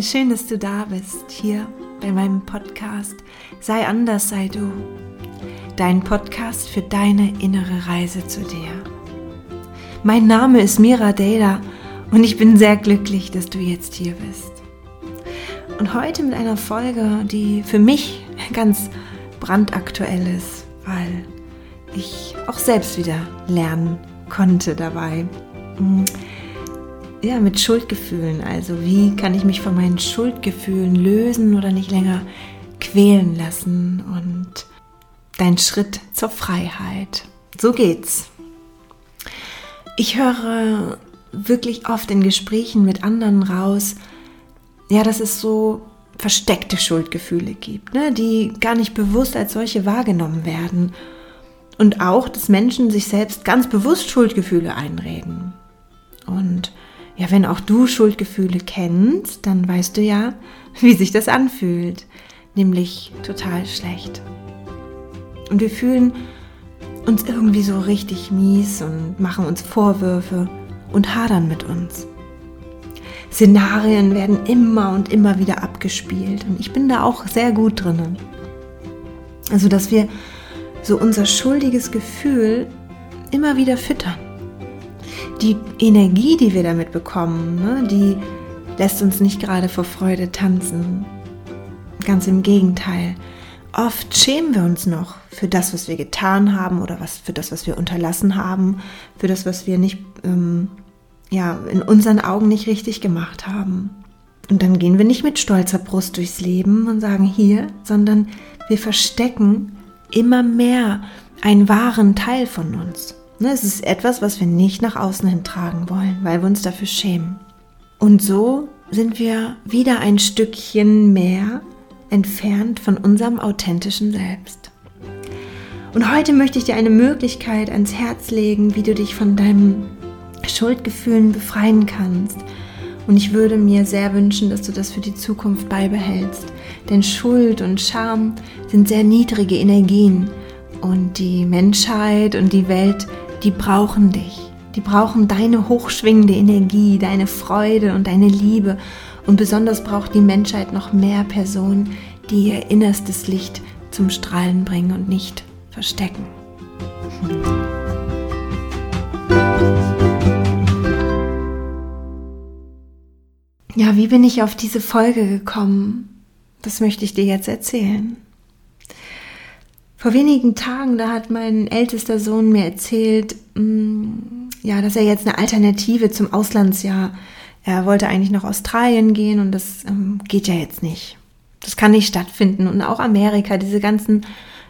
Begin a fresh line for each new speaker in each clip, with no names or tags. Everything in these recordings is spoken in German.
Schön, dass du da bist, hier bei meinem Podcast Sei anders, sei du. Dein Podcast für deine innere Reise zu dir. Mein Name ist Mira Deda und ich bin sehr glücklich, dass du jetzt hier bist. Und heute mit einer Folge, die für mich ganz brandaktuell ist, weil ich auch selbst wieder lernen konnte dabei ja, mit Schuldgefühlen. Also wie kann ich mich von meinen Schuldgefühlen lösen oder nicht länger quälen lassen und dein Schritt zur Freiheit. So geht's. Ich höre wirklich oft in Gesprächen mit anderen raus, ja, dass es so versteckte Schuldgefühle gibt, ne, die gar nicht bewusst als solche wahrgenommen werden. Und auch, dass Menschen sich selbst ganz bewusst Schuldgefühle einreden. Und ja, wenn auch du Schuldgefühle kennst, dann weißt du ja, wie sich das anfühlt, nämlich total schlecht. Und wir fühlen uns irgendwie so richtig mies und machen uns Vorwürfe und hadern mit uns. Szenarien werden immer und immer wieder abgespielt und ich bin da auch sehr gut drin. Also, dass wir so unser schuldiges Gefühl immer wieder füttern die Energie, die wir damit bekommen, ne, die lässt uns nicht gerade vor Freude tanzen. Ganz im Gegenteil. Oft schämen wir uns noch für das, was wir getan haben oder was, für das, was wir unterlassen haben, für das, was wir nicht, ähm, ja, in unseren Augen nicht richtig gemacht haben. Und dann gehen wir nicht mit stolzer Brust durchs Leben und sagen hier, sondern wir verstecken immer mehr einen wahren Teil von uns. Ne, es ist etwas, was wir nicht nach außen hin tragen wollen, weil wir uns dafür schämen. Und so sind wir wieder ein Stückchen mehr entfernt von unserem authentischen Selbst. Und heute möchte ich dir eine Möglichkeit ans Herz legen, wie du dich von deinen Schuldgefühlen befreien kannst. Und ich würde mir sehr wünschen, dass du das für die Zukunft beibehältst. Denn Schuld und Scham sind sehr niedrige Energien. Und die Menschheit und die Welt die brauchen dich. Die brauchen deine hochschwingende Energie, deine Freude und deine Liebe. Und besonders braucht die Menschheit noch mehr Personen, die ihr innerstes Licht zum Strahlen bringen und nicht verstecken. Ja, wie bin ich auf diese Folge gekommen? Das möchte ich dir jetzt erzählen. Vor wenigen Tagen, da hat mein ältester Sohn mir erzählt, mm, ja, dass er jetzt eine Alternative zum Auslandsjahr. Er wollte eigentlich nach Australien gehen und das ähm, geht ja jetzt nicht. Das kann nicht stattfinden und auch Amerika, diese ganzen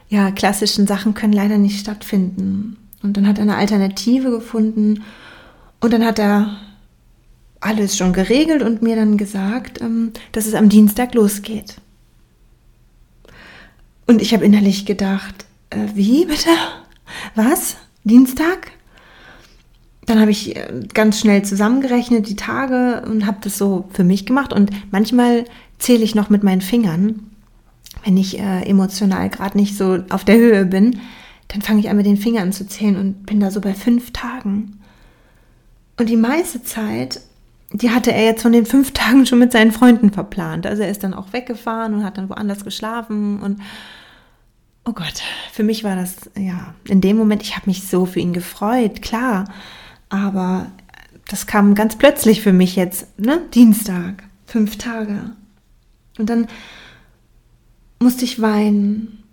ja klassischen Sachen können leider nicht stattfinden. Und dann hat er eine Alternative gefunden und dann hat er alles schon geregelt und mir dann gesagt, ähm, dass es am Dienstag losgeht. Und ich habe innerlich gedacht, äh, wie bitte? Was? Dienstag? Dann habe ich äh, ganz schnell zusammengerechnet die Tage und habe das so für mich gemacht. Und manchmal zähle ich noch mit meinen Fingern, wenn ich äh, emotional gerade nicht so auf der Höhe bin, dann fange ich an mit den Fingern zu zählen und bin da so bei fünf Tagen. Und die meiste Zeit, die hatte er jetzt von den fünf Tagen schon mit seinen Freunden verplant. Also er ist dann auch weggefahren und hat dann woanders geschlafen und oh Gott, für mich war das, ja, in dem Moment, ich habe mich so für ihn gefreut, klar, aber das kam ganz plötzlich für mich jetzt, ne, Dienstag, fünf Tage. Und dann musste ich weinen.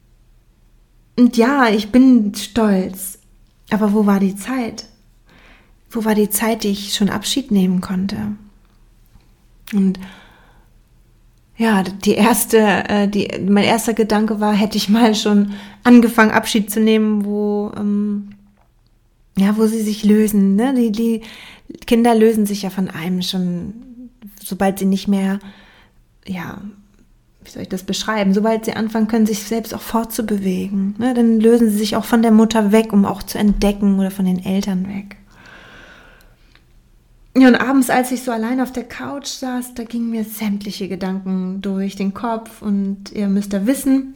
Und ja, ich bin stolz, aber wo war die Zeit? Wo war die Zeit, die ich schon Abschied nehmen konnte? Und ja, die erste, äh, die, mein erster Gedanke war, hätte ich mal schon angefangen, Abschied zu nehmen, wo, ähm, ja, wo sie sich lösen. Ne? Die, die Kinder lösen sich ja von einem schon, sobald sie nicht mehr, ja, wie soll ich das beschreiben? Sobald sie anfangen können, sich selbst auch fortzubewegen, ne? dann lösen sie sich auch von der Mutter weg, um auch zu entdecken oder von den Eltern weg. Ja, und abends, als ich so allein auf der Couch saß, da gingen mir sämtliche Gedanken durch den Kopf. Und ihr müsst ja wissen,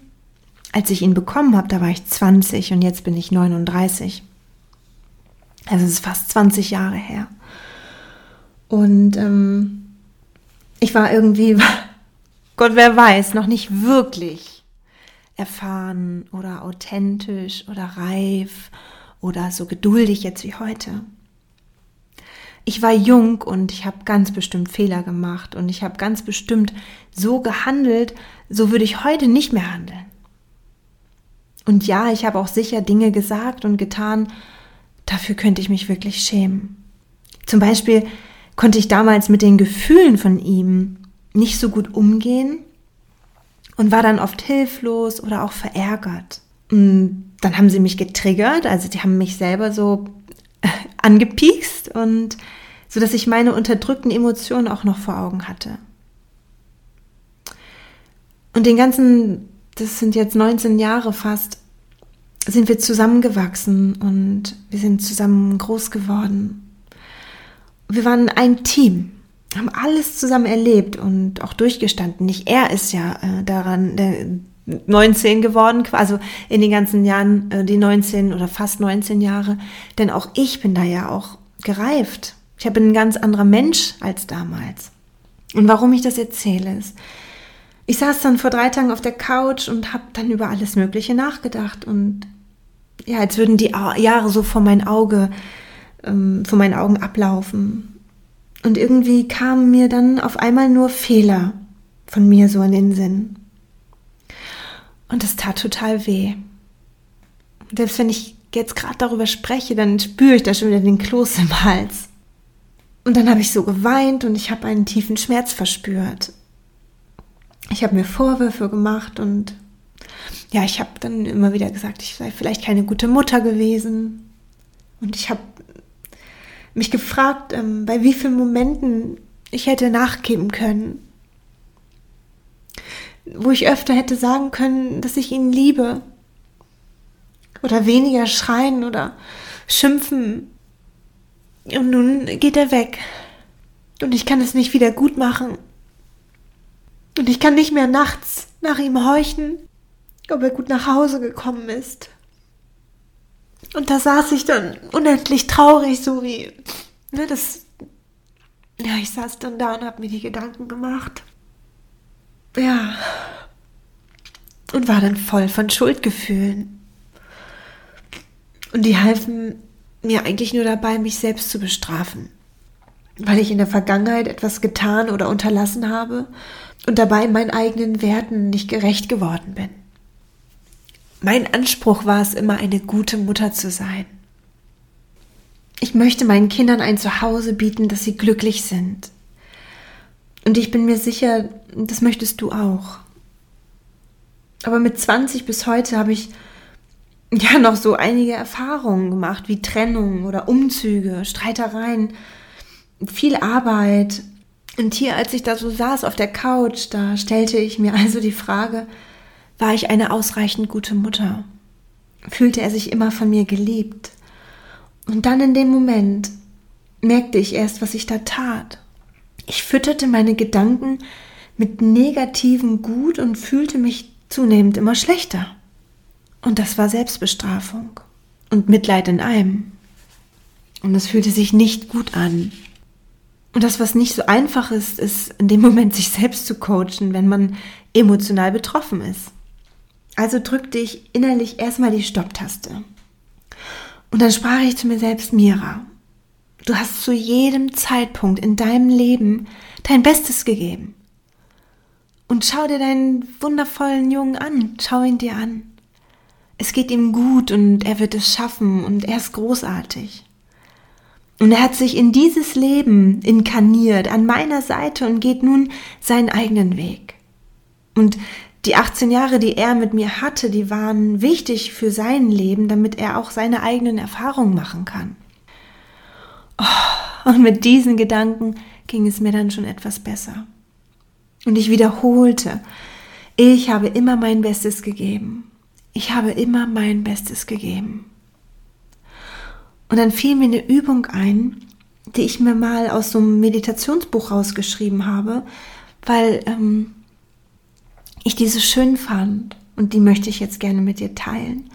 als ich ihn bekommen habe, da war ich 20 und jetzt bin ich 39. Also es ist fast 20 Jahre her. Und ähm, ich war irgendwie, Gott wer weiß, noch nicht wirklich erfahren oder authentisch oder reif oder so geduldig jetzt wie heute. Ich war jung und ich habe ganz bestimmt Fehler gemacht und ich habe ganz bestimmt so gehandelt, so würde ich heute nicht mehr handeln. Und ja, ich habe auch sicher Dinge gesagt und getan, dafür könnte ich mich wirklich schämen. Zum Beispiel konnte ich damals mit den Gefühlen von ihm nicht so gut umgehen und war dann oft hilflos oder auch verärgert. Und dann haben sie mich getriggert, also die haben mich selber so angepiekst und so dass ich meine unterdrückten Emotionen auch noch vor Augen hatte. Und den ganzen, das sind jetzt 19 Jahre fast, sind wir zusammengewachsen und wir sind zusammen groß geworden wir waren ein Team, haben alles zusammen erlebt und auch durchgestanden. Nicht er ist ja äh, daran der 19 geworden, also in den ganzen Jahren äh, die 19 oder fast 19 Jahre, denn auch ich bin da ja auch gereift. Ich bin ein ganz anderer Mensch als damals. Und warum ich das erzähle ist, ich saß dann vor drei Tagen auf der Couch und habe dann über alles Mögliche nachgedacht und ja, als würden die Jahre so vor mein Auge ähm, vor meinen Augen ablaufen. Und irgendwie kamen mir dann auf einmal nur Fehler von mir so in den Sinn. Und das tat total weh. Selbst wenn ich jetzt gerade darüber spreche, dann spüre ich da schon wieder den Kloß im Hals. Und dann habe ich so geweint und ich habe einen tiefen Schmerz verspürt. Ich habe mir Vorwürfe gemacht und ja, ich habe dann immer wieder gesagt, ich sei vielleicht keine gute Mutter gewesen. Und ich habe mich gefragt, ähm, bei wie vielen Momenten ich hätte nachgeben können. Wo ich öfter hätte sagen können, dass ich ihn liebe. Oder weniger schreien oder schimpfen. Und nun geht er weg. Und ich kann es nicht wieder gut machen. Und ich kann nicht mehr nachts nach ihm horchen, ob er gut nach Hause gekommen ist. Und da saß ich dann unendlich traurig, so wie, ne, das, ja, ich saß dann da und habe mir die Gedanken gemacht. Ja. Und war dann voll von Schuldgefühlen. Und die halfen mir eigentlich nur dabei, mich selbst zu bestrafen. Weil ich in der Vergangenheit etwas getan oder unterlassen habe und dabei meinen eigenen Werten nicht gerecht geworden bin. Mein Anspruch war es immer, eine gute Mutter zu sein. Ich möchte meinen Kindern ein Zuhause bieten, dass sie glücklich sind. Und ich bin mir sicher, das möchtest du auch. Aber mit 20 bis heute habe ich ja noch so einige Erfahrungen gemacht, wie Trennung oder Umzüge, Streitereien, viel Arbeit. Und hier, als ich da so saß auf der Couch, da stellte ich mir also die Frage, war ich eine ausreichend gute Mutter? Fühlte er sich immer von mir geliebt? Und dann in dem Moment merkte ich erst, was ich da tat. Ich fütterte meine Gedanken mit negativem Gut und fühlte mich zunehmend immer schlechter. Und das war Selbstbestrafung und Mitleid in einem. Und es fühlte sich nicht gut an. Und das, was nicht so einfach ist, ist in dem Moment sich selbst zu coachen, wenn man emotional betroffen ist. Also drückte ich innerlich erstmal die Stopptaste. Und dann sprach ich zu mir selbst, Mira, du hast zu jedem Zeitpunkt in deinem Leben dein Bestes gegeben. Und schau dir deinen wundervollen Jungen an, schau ihn dir an. Es geht ihm gut und er wird es schaffen und er ist großartig. Und er hat sich in dieses Leben inkarniert an meiner Seite und geht nun seinen eigenen Weg. Und die 18 Jahre, die er mit mir hatte, die waren wichtig für sein Leben, damit er auch seine eigenen Erfahrungen machen kann. Oh, und mit diesen Gedanken ging es mir dann schon etwas besser. Und ich wiederholte, ich habe immer mein Bestes gegeben. Ich habe immer mein Bestes gegeben. Und dann fiel mir eine Übung ein, die ich mir mal aus so einem Meditationsbuch rausgeschrieben habe, weil ähm, ich diese schön fand und die möchte ich jetzt gerne mit dir teilen.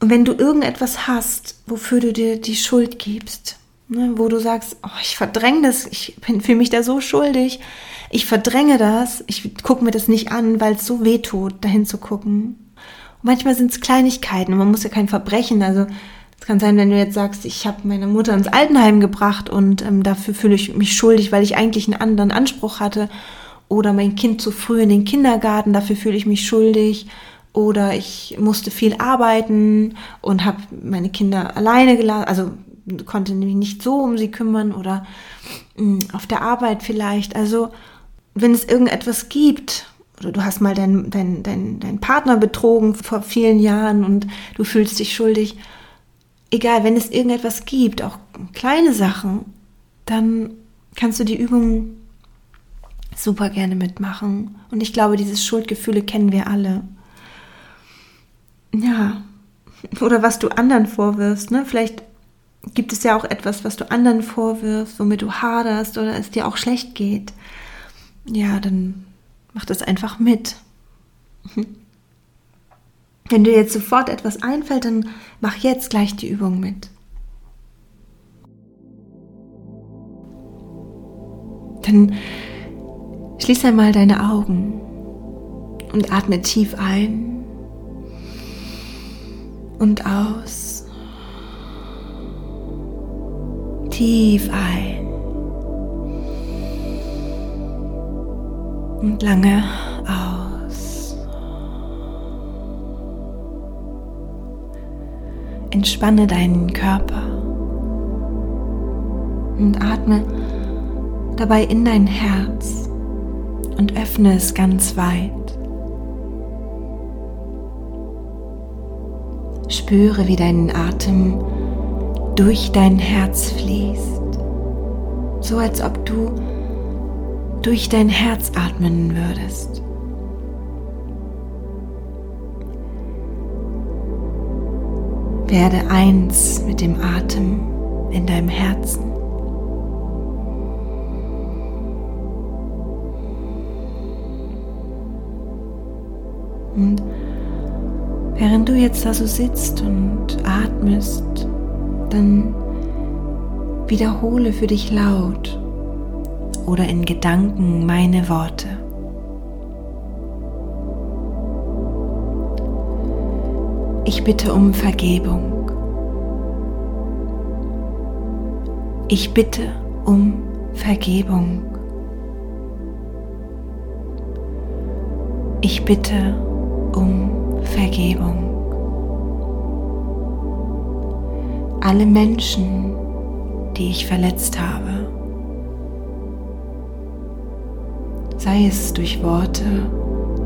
Und wenn du irgendetwas hast, wofür du dir die Schuld gibst, ne, wo du sagst, oh, ich verdränge das, ich fühle mich da so schuldig, ich verdränge das, ich gucke mir das nicht an, weil es so weh tut, dahin zu gucken. Und manchmal sind es Kleinigkeiten und man muss ja kein Verbrechen, also es kann sein, wenn du jetzt sagst, ich habe meine Mutter ins Altenheim gebracht und ähm, dafür fühle ich mich schuldig, weil ich eigentlich einen anderen Anspruch hatte. Oder mein Kind zu früh in den Kindergarten, dafür fühle ich mich schuldig. Oder ich musste viel arbeiten und habe meine Kinder alleine gelassen, also konnte mich nicht so um sie kümmern oder mh, hm, auf der Arbeit vielleicht. Also wenn es irgendetwas gibt, oder du hast mal deinen dein, dein, dein Partner betrogen vor vielen Jahren und du fühlst dich schuldig, egal, wenn es irgendetwas gibt, auch kleine Sachen, dann kannst du die Übung super gerne mitmachen. Und ich glaube, diese Schuldgefühle kennen wir alle. Ja. Oder was du anderen vorwirfst, ne? Vielleicht gibt es ja auch etwas, was du anderen vorwirfst, womit du haderst oder es dir auch schlecht geht. Ja, dann mach das einfach mit. Wenn dir jetzt sofort etwas einfällt, dann mach jetzt gleich die Übung mit. Dann schließ einmal deine Augen und atme tief ein und aus. Tief ein und lange aus. Entspanne deinen Körper und atme dabei in dein Herz und öffne es ganz weit. Spüre, wie dein Atem durch dein Herz fließt, so als ob du durch dein Herz atmen würdest. Werde eins mit dem Atem in deinem Herzen. Und während du jetzt da so sitzt und atmest, dann wiederhole für dich laut oder in Gedanken meine Worte. Ich bitte um Vergebung. Ich bitte um Vergebung. Ich bitte um Vergebung. Alle Menschen, die ich verletzt habe, sei es durch Worte,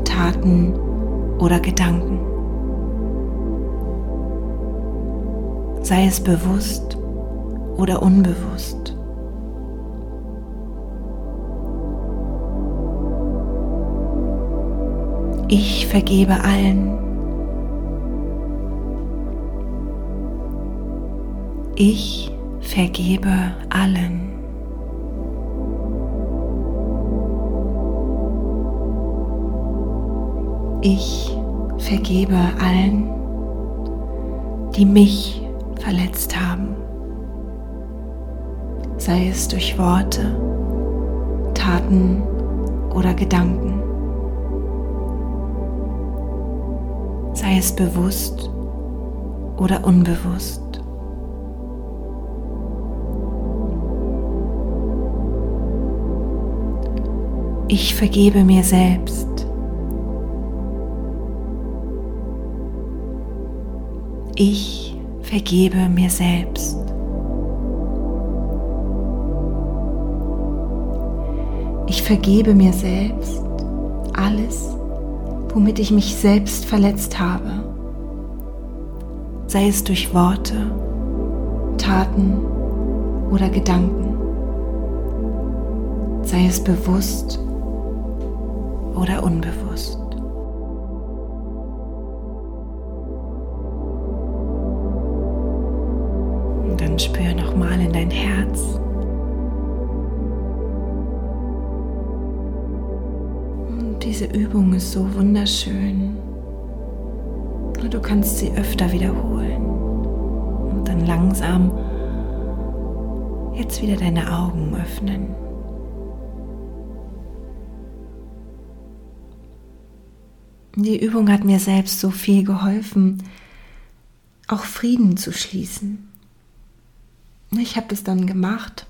Taten oder Gedanken. sei es bewusst oder unbewusst. Ich vergebe allen. Ich vergebe allen. Ich vergebe allen, die mich verletzt haben, sei es durch Worte, Taten oder Gedanken, sei es bewusst oder unbewusst. Ich vergebe mir selbst. Ich vergebe mir selbst. Ich vergebe mir selbst alles, womit ich mich selbst verletzt habe, sei es durch Worte, Taten oder Gedanken, sei es bewusst oder unbewusst. Diese Übung ist so wunderschön. Nur du kannst sie öfter wiederholen. Und dann langsam jetzt wieder deine Augen öffnen. Die Übung hat mir selbst so viel geholfen, auch Frieden zu schließen. Ich habe das dann gemacht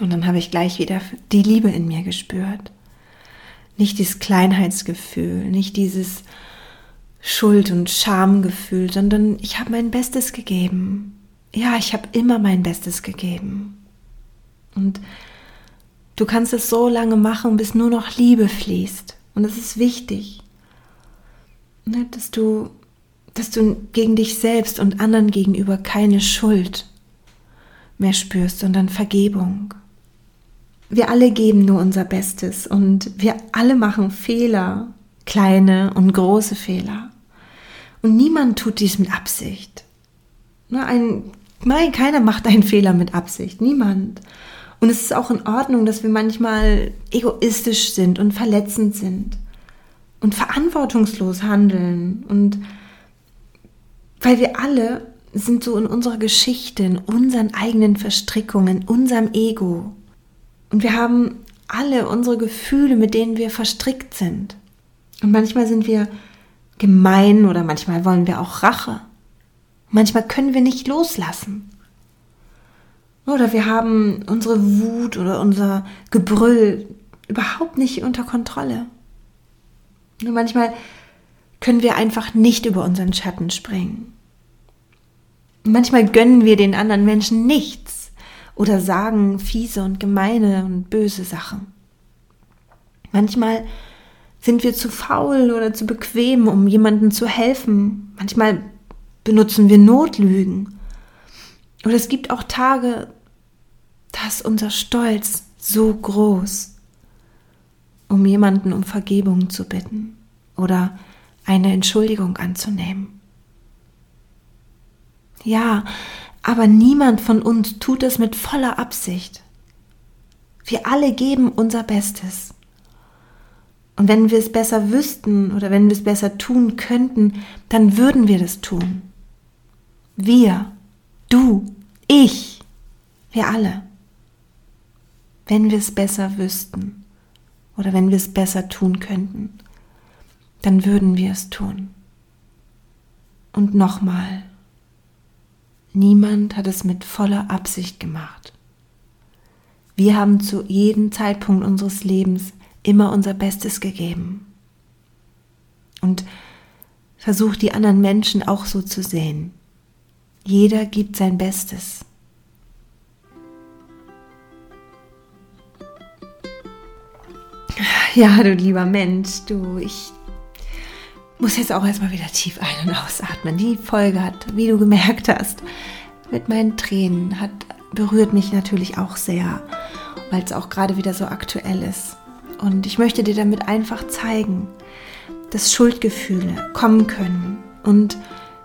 und dann habe ich gleich wieder die Liebe in mir gespürt. Nicht dieses Kleinheitsgefühl, nicht dieses Schuld- und Schamgefühl, sondern ich habe mein Bestes gegeben. Ja, ich habe immer mein Bestes gegeben. Und du kannst es so lange machen, bis nur noch Liebe fließt. Und es ist wichtig, ne, dass du, dass du gegen dich selbst und anderen gegenüber keine Schuld mehr spürst, sondern Vergebung. Wir alle geben nur unser Bestes und wir alle machen Fehler, kleine und große Fehler. Und niemand tut dies mit Absicht. Ne, ein, nein, keiner macht einen Fehler mit Absicht, niemand. Und es ist auch in Ordnung, dass wir manchmal egoistisch sind und verletzend sind und verantwortungslos handeln und weil wir alle sind so in unserer Geschichte, in unseren eigenen Verstrickungen, in unserem Ego. Und wir haben alle unsere Gefühle, mit denen wir verstrickt sind. Und manchmal sind wir gemein oder manchmal wollen wir auch Rache. Manchmal können wir nicht loslassen. Oder wir haben unsere Wut oder unser Gebrüll überhaupt nicht unter Kontrolle. Und manchmal können wir einfach nicht über unseren Schatten springen. manchmal gönnen wir den anderen Menschen nichts oder sagen fiese und gemeine und böse Sachen. Manchmal sind wir zu faul oder zu bequem, um jemandem zu helfen. Manchmal benutzen wir Notlügen. Oder es gibt auch Tage, da ist unser Stolz so groß, um jemanden um Vergebung zu bitten oder eine Entschuldigung anzunehmen. Ja, aber niemand von uns tut es mit voller Absicht. Wir alle geben unser Bestes. Und wenn wir es besser wüssten oder wenn wir es besser tun könnten, dann würden wir das tun. Wir, du, ich, wir alle. Wenn wir es besser wüssten oder wenn wir es besser tun könnten, dann würden wir es tun. Und nochmal, Niemand hat es mit voller Absicht gemacht. Wir haben zu jedem Zeitpunkt unseres Lebens immer unser Bestes gegeben. Und versuch die anderen Menschen auch so zu sehen. Jeder gibt sein Bestes. Ja, du lieber Mensch, du, ich muss jetzt auch erstmal wieder tief ein- und ausatmen. Die Folge hat, wie du gemerkt hast, mit meinen Tränen hat berührt mich natürlich auch sehr, weil es auch gerade wieder so aktuell ist. Und ich möchte dir damit einfach zeigen, dass Schuldgefühle kommen können und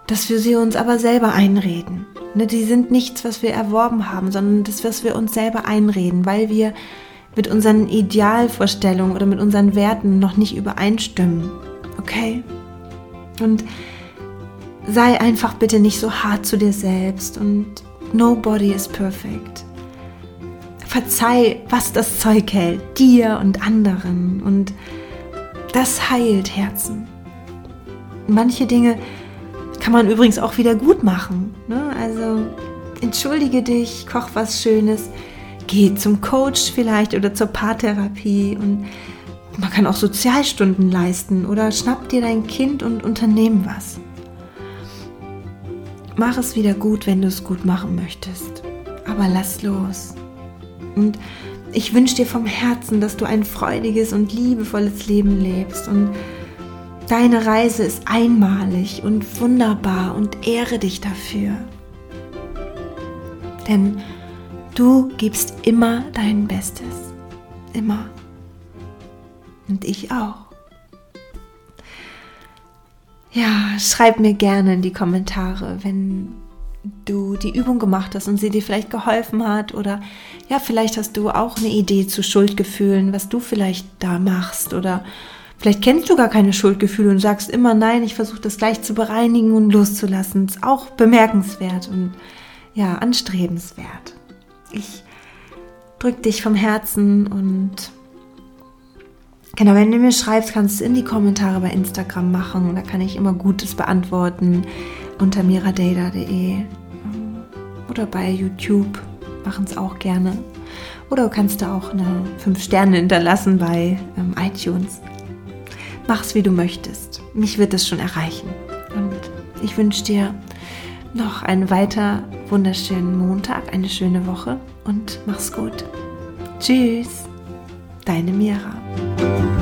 dass wir sie uns aber selber einreden. Ne, die sind nichts, was wir erworben haben, sondern das, was wir uns selber einreden, weil wir mit unseren Idealvorstellungen oder mit unseren Werten noch nicht übereinstimmen. Okay? Und sei einfach bitte nicht so hart zu dir selbst und nobody is perfect. Verzeih, was das Zeug hält, dir und anderen und das heilt Herzen. Manche Dinge kann man übrigens auch wieder gut machen. Ne? Also entschuldige dich, koch was Schönes, geh zum Coach vielleicht oder zur Paartherapie und man kann auch Sozialstunden leisten oder schnapp dir dein Kind und unternehmen was. Mach es wieder gut, wenn du es gut machen möchtest. Aber lass los. Und ich wünsche dir vom Herzen, dass du ein freudiges und liebevolles Leben lebst. Und deine Reise ist einmalig und wunderbar und ehre dich dafür. Denn du gibst immer dein Bestes. Immer. Und ich auch. Ja, schreib mir gerne in die Kommentare, wenn du die Übung gemacht hast und sie dir vielleicht geholfen hat oder ja, vielleicht hast du auch eine Idee zu Schuldgefühlen, was du vielleicht da machst oder vielleicht kennst du gar keine Schuldgefühle und sagst immer nein, ich versuche das gleich zu bereinigen und loszulassen. Ist auch bemerkenswert und ja, anstrebenswert. Ich drück dich vom Herzen und Genau, wenn du mir schreibst, kannst du es in die Kommentare bei Instagram machen. Da kann ich immer Gutes beantworten unter miradata.de oder bei YouTube machen es auch gerne. Oder du kannst da auch eine 5 Sterne hinterlassen bei ähm, iTunes. Mach's wie du möchtest. Mich wird es schon erreichen. Und ich wünsche dir noch einen weiter wunderschönen Montag, eine schöne Woche und mach's gut. Tschüss, deine Mira. Thank you.